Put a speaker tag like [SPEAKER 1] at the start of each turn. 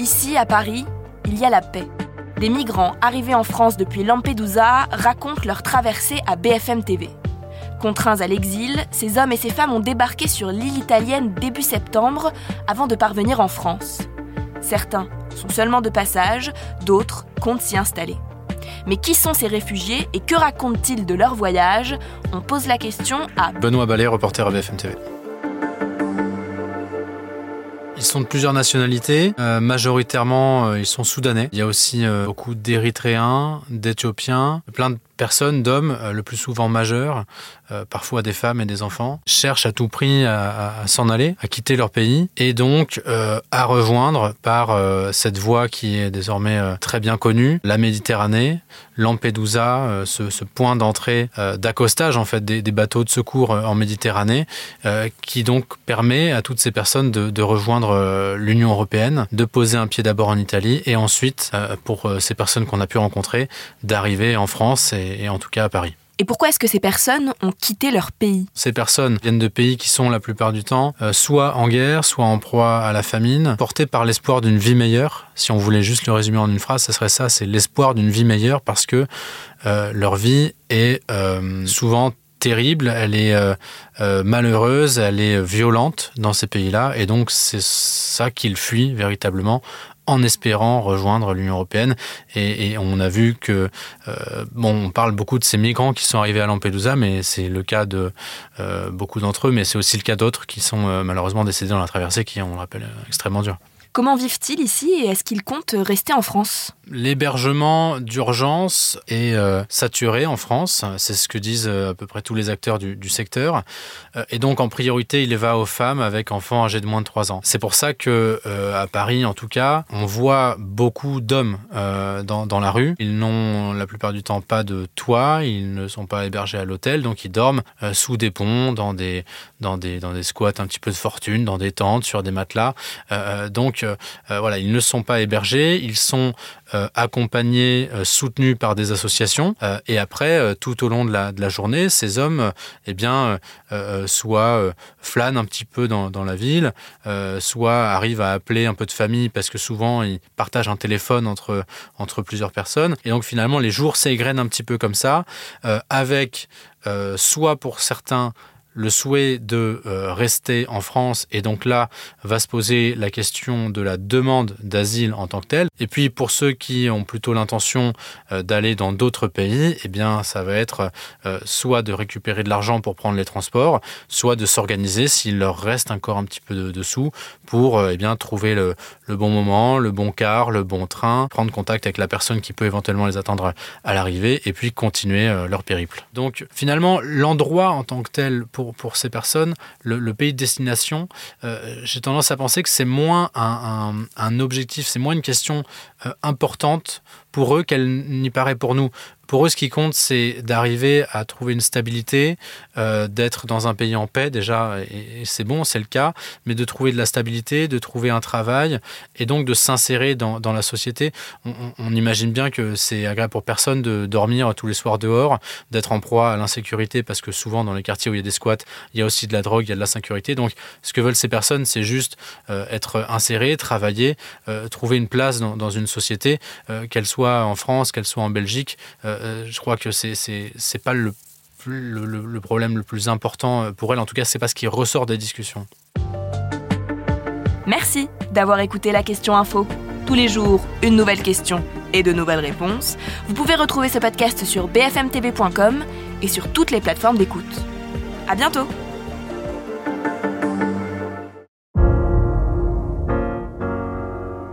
[SPEAKER 1] Ici, à Paris, il y a la paix. Des migrants arrivés en France depuis Lampedusa racontent leur traversée à BFM TV. Contraints à l'exil, ces hommes et ces femmes ont débarqué sur l'île italienne début septembre avant de parvenir en France. Certains sont seulement de passage, d'autres comptent s'y installer. Mais qui sont ces réfugiés et que racontent-ils de leur voyage? On pose la question à
[SPEAKER 2] Benoît Ballet, reporter à BFM TV. Ils sont de plusieurs nationalités. Euh, majoritairement, euh, ils sont soudanais. Il y a aussi euh, beaucoup d'Érythréens, d'Éthiopiens, plein de personnes, d'hommes, euh, le plus souvent majeurs, euh, parfois des femmes et des enfants, cherchent à tout prix à, s'en aller, à quitter leur pays, et donc euh, à rejoindre par cette voie qui est désormais très bien connue, la Méditerranée, Lampedusa, ce, point d'entrée, d'accostage en fait des, bateaux de secours en Méditerranée, qui donc permet à toutes ces personnes de, rejoindre l'Union européenne, de poser un pied d'abord en Italie, et ensuite, pour ces personnes qu'on a pu rencontrer, d'arriver en France et, en tout cas à Paris.
[SPEAKER 1] Et pourquoi est-ce que ces personnes ont quitté leur pays?
[SPEAKER 2] Ces personnes viennent de pays qui sont la plupart du temps euh, soit en guerre, soit en proie à la famine, portés par l'espoir d'une vie meilleure. Si on voulait juste le résumer en une phrase, ce serait ça, c'est l'espoir d'une vie meilleure parce que euh, leur vie est euh, souvent terrible, elle est malheureuse, elle est violente dans ces pays-là, et donc c'est ça qu'ils fuient véritablement en espérant rejoindre l'Union européenne. Et, on a vu que, euh, bon, on parle beaucoup de ces migrants qui sont arrivés à Lampedusa, mais c'est le cas de euh, beaucoup d'entre eux, mais c'est aussi le cas d'autres qui sont euh, malheureusement décédés dans la traversée, qui, on le rappelle, extrêmement dur.
[SPEAKER 1] Comment vivent-ils ici et est-ce qu'ils comptent rester en France?
[SPEAKER 2] L'hébergement d'urgence est euh, saturé en France, c'est ce que disent euh, à peu près tous les acteurs du, secteur. Euh, et donc en priorité, il va aux femmes avec enfants âgés de moins de 3 ans. C'est pour ça que à Paris, en tout cas, on voit beaucoup d'hommes dans, la rue. Ils n'ont la plupart du temps pas de toit, ils ne sont pas hébergés à l'hôtel, donc ils dorment sous des ponts, dans des, dans, des, dans des squats un petit peu de fortune, dans des tentes, sur des matelas. donc euh, voilà, ils ne sont pas hébergés, ils sont euh, accompagnés, euh, soutenus par des associations. et après, tout au long de la, journée, ces hommes, eh bien, soit flânent un petit peu dans, la ville, soit arrivent à appeler un peu de famille parce que souvent ils partagent un téléphone entre, entre plusieurs personnes. Et donc finalement, les jours s'égrènent un petit peu comme ça, avec soit pour certains le souhait de euh, rester en France et donc là va se poser la question de la demande d'asile en tant que telle. Et puis pour ceux qui ont plutôt l'intention euh, d'aller dans d'autres pays, eh bien ça va être euh, soit de récupérer de l'argent pour prendre les transports, soit de s'organiser s'il leur reste encore un petit peu de, sous pour eh bien trouver le, le, bon moment, le bon car, le bon train, prendre contact avec la personne qui peut éventuellement les attendre à l'arrivée et puis continuer leur périple. Donc finalement l'endroit en tant que tel pour pour, ces personnes, le, pays de destination, euh, j'ai tendance à penser que c'est moins un, objectif, c'est moins une question importante pour eux qu'elle n'y paraît pour nous. Pour eux, ce qui compte, c'est d'arriver à trouver une stabilité, euh, d'être dans un pays en paix déjà, et, c'est bon, c'est le cas, mais de trouver de la stabilité, de trouver un travail, et donc de s'insérer dans, la société. On, imagine bien que c'est agréable pour personne de dormir tous les soirs dehors, d'être en proie à l'insécurité, parce que souvent dans les quartiers où il y a des squats, il y a aussi de la drogue, il y a de la sécurité. Donc ce que veulent ces personnes, c'est juste euh, être insérées, travailler, euh, trouver une place dans, dans une société, qu'elle soit en France, qu'elle soit en Belgique. Euh, je crois que c'est c'est pas le, le, problème le plus important euh, pour elle. En tout cas, c'est pas ce qui ressort des discussions.
[SPEAKER 1] Merci d'avoir écouté la question info. Tous les jours, une nouvelle question et de nouvelles réponses. Vous pouvez retrouver ce podcast sur bfmtv.com et sur toutes les plateformes d'écoute. À bientôt.